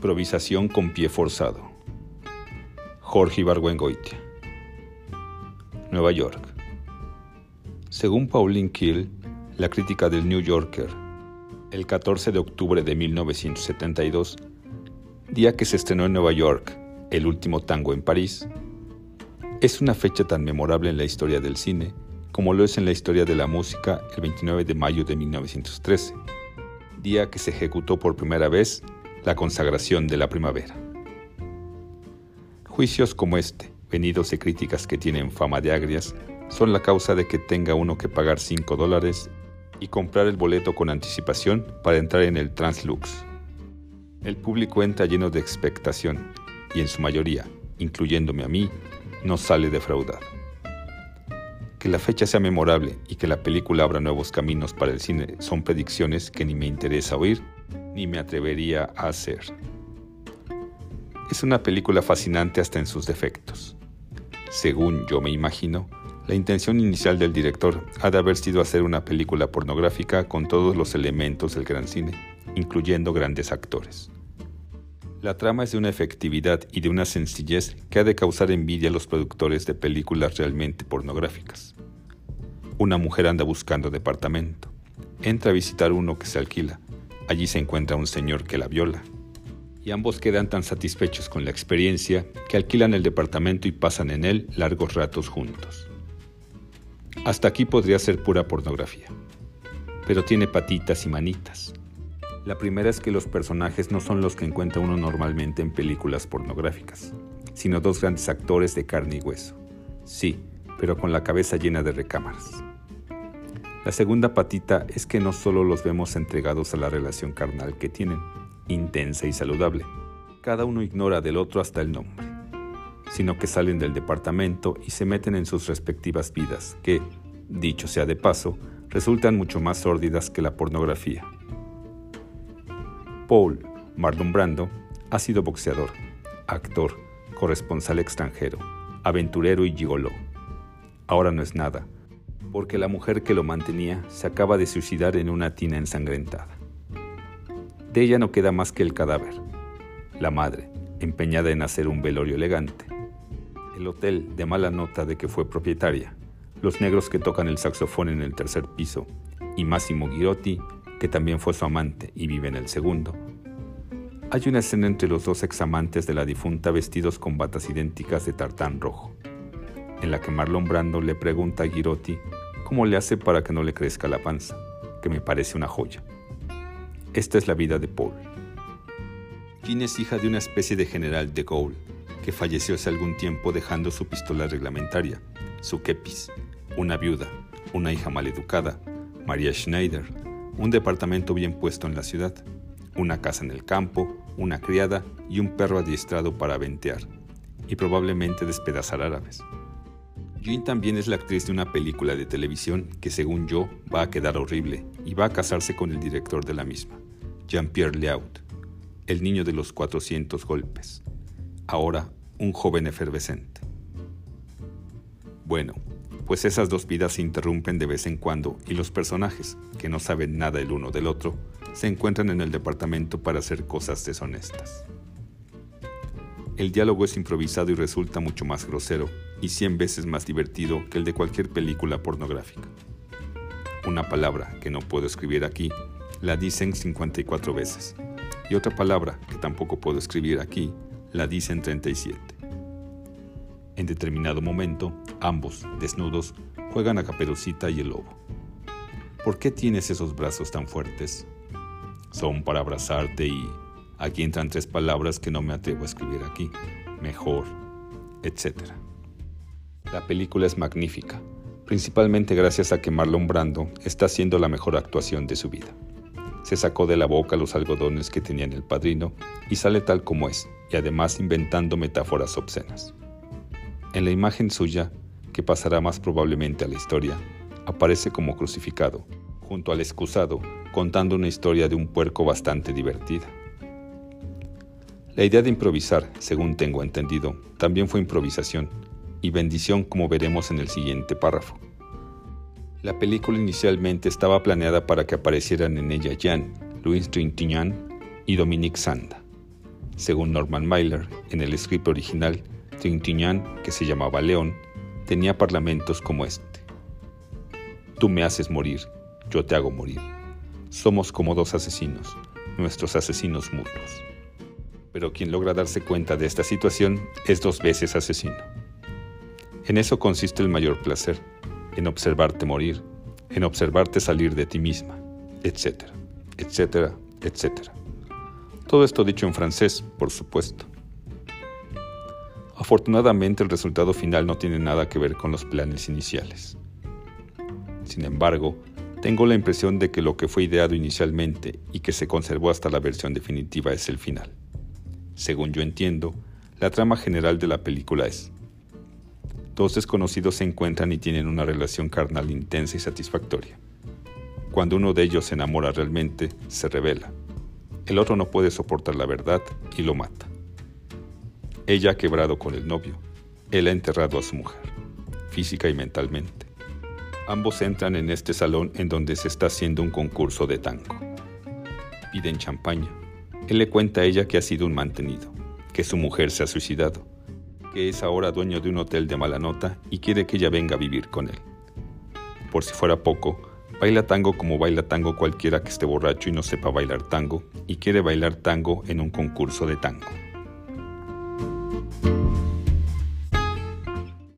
Improvisación con pie forzado. Jorge Ibargüengoitia. Nueva York. Según Pauline Kiel, la crítica del New Yorker, el 14 de octubre de 1972, día que se estrenó en Nueva York El último tango en París, es una fecha tan memorable en la historia del cine como lo es en la historia de la música el 29 de mayo de 1913, día que se ejecutó por primera vez la consagración de la primavera. Juicios como este, venidos de críticas que tienen fama de agrias, son la causa de que tenga uno que pagar 5 dólares y comprar el boleto con anticipación para entrar en el Translux. El público entra lleno de expectación y en su mayoría, incluyéndome a mí, no sale defraudado. Que la fecha sea memorable y que la película abra nuevos caminos para el cine son predicciones que ni me interesa oír ni me atrevería a hacer. Es una película fascinante hasta en sus defectos. Según yo me imagino, la intención inicial del director ha de haber sido hacer una película pornográfica con todos los elementos del gran cine, incluyendo grandes actores. La trama es de una efectividad y de una sencillez que ha de causar envidia a los productores de películas realmente pornográficas. Una mujer anda buscando departamento. Entra a visitar uno que se alquila. Allí se encuentra un señor que la viola. Y ambos quedan tan satisfechos con la experiencia que alquilan el departamento y pasan en él largos ratos juntos. Hasta aquí podría ser pura pornografía. Pero tiene patitas y manitas. La primera es que los personajes no son los que encuentra uno normalmente en películas pornográficas, sino dos grandes actores de carne y hueso. Sí, pero con la cabeza llena de recámaras. La segunda patita es que no solo los vemos entregados a la relación carnal que tienen, intensa y saludable, cada uno ignora del otro hasta el nombre sino que salen del departamento y se meten en sus respectivas vidas, que, dicho sea de paso, resultan mucho más sórdidas que la pornografía. Paul Marlon Brando ha sido boxeador, actor, corresponsal extranjero, aventurero y gigoló. Ahora no es nada, porque la mujer que lo mantenía se acaba de suicidar en una tina ensangrentada. De ella no queda más que el cadáver, la madre, empeñada en hacer un velorio elegante, el hotel de mala nota de que fue propietaria, los negros que tocan el saxofón en el tercer piso. Y Massimo Girotti, que también fue su amante y vive en el segundo. Hay una escena entre los dos examantes de la difunta vestidos con batas idénticas de tartán rojo, en la que Marlon Brando le pregunta a Girotti cómo le hace para que no le crezca la panza, que me parece una joya. Esta es la vida de Paul. Jean es hija de una especie de general de Gaulle, que falleció hace algún tiempo dejando su pistola reglamentaria, su kepis, una viuda, una hija maleducada, María Schneider, un departamento bien puesto en la ciudad, una casa en el campo, una criada y un perro adiestrado para ventear, y probablemente despedazar árabes. Jean también es la actriz de una película de televisión que según yo va a quedar horrible y va a casarse con el director de la misma, Jean-Pierre Leaut, el niño de los 400 golpes ahora un joven efervescente. Bueno, pues esas dos vidas se interrumpen de vez en cuando y los personajes, que no saben nada el uno del otro, se encuentran en el departamento para hacer cosas deshonestas. El diálogo es improvisado y resulta mucho más grosero y cien veces más divertido que el de cualquier película pornográfica. Una palabra que no puedo escribir aquí la dicen 54 veces y otra palabra que tampoco puedo escribir aquí la dicen 37. En determinado momento, ambos, desnudos, juegan a Caperucita y el lobo. ¿Por qué tienes esos brazos tan fuertes? Son para abrazarte y... Aquí entran tres palabras que no me atrevo a escribir aquí. Mejor, etc. La película es magnífica, principalmente gracias a que Marlon Brando está haciendo la mejor actuación de su vida. Se sacó de la boca los algodones que tenía en el padrino y sale tal como es, y además inventando metáforas obscenas. En la imagen suya, que pasará más probablemente a la historia, aparece como crucificado, junto al excusado, contando una historia de un puerco bastante divertida. La idea de improvisar, según tengo entendido, también fue improvisación y bendición como veremos en el siguiente párrafo. La película inicialmente estaba planeada para que aparecieran en ella Jean, Louis Trintignant y Dominique Sanda. Según Norman Mailer, en el script original, Trintignant, que se llamaba León, tenía parlamentos como este. Tú me haces morir, yo te hago morir. Somos como dos asesinos, nuestros asesinos mutuos. Pero quien logra darse cuenta de esta situación es dos veces asesino. En eso consiste el mayor placer, en observarte morir, en observarte salir de ti misma, etcétera, etcétera, etcétera. Todo esto dicho en francés, por supuesto. Afortunadamente el resultado final no tiene nada que ver con los planes iniciales. Sin embargo, tengo la impresión de que lo que fue ideado inicialmente y que se conservó hasta la versión definitiva es el final. Según yo entiendo, la trama general de la película es, dos desconocidos se encuentran y tienen una relación carnal intensa y satisfactoria. Cuando uno de ellos se enamora realmente, se revela. El otro no puede soportar la verdad y lo mata. Ella ha quebrado con el novio. Él ha enterrado a su mujer, física y mentalmente. Ambos entran en este salón en donde se está haciendo un concurso de tango. Piden champaña. Él le cuenta a ella que ha sido un mantenido, que su mujer se ha suicidado, que es ahora dueño de un hotel de mala nota y quiere que ella venga a vivir con él. Por si fuera poco, baila tango como baila tango cualquiera que esté borracho y no sepa bailar tango y quiere bailar tango en un concurso de tango.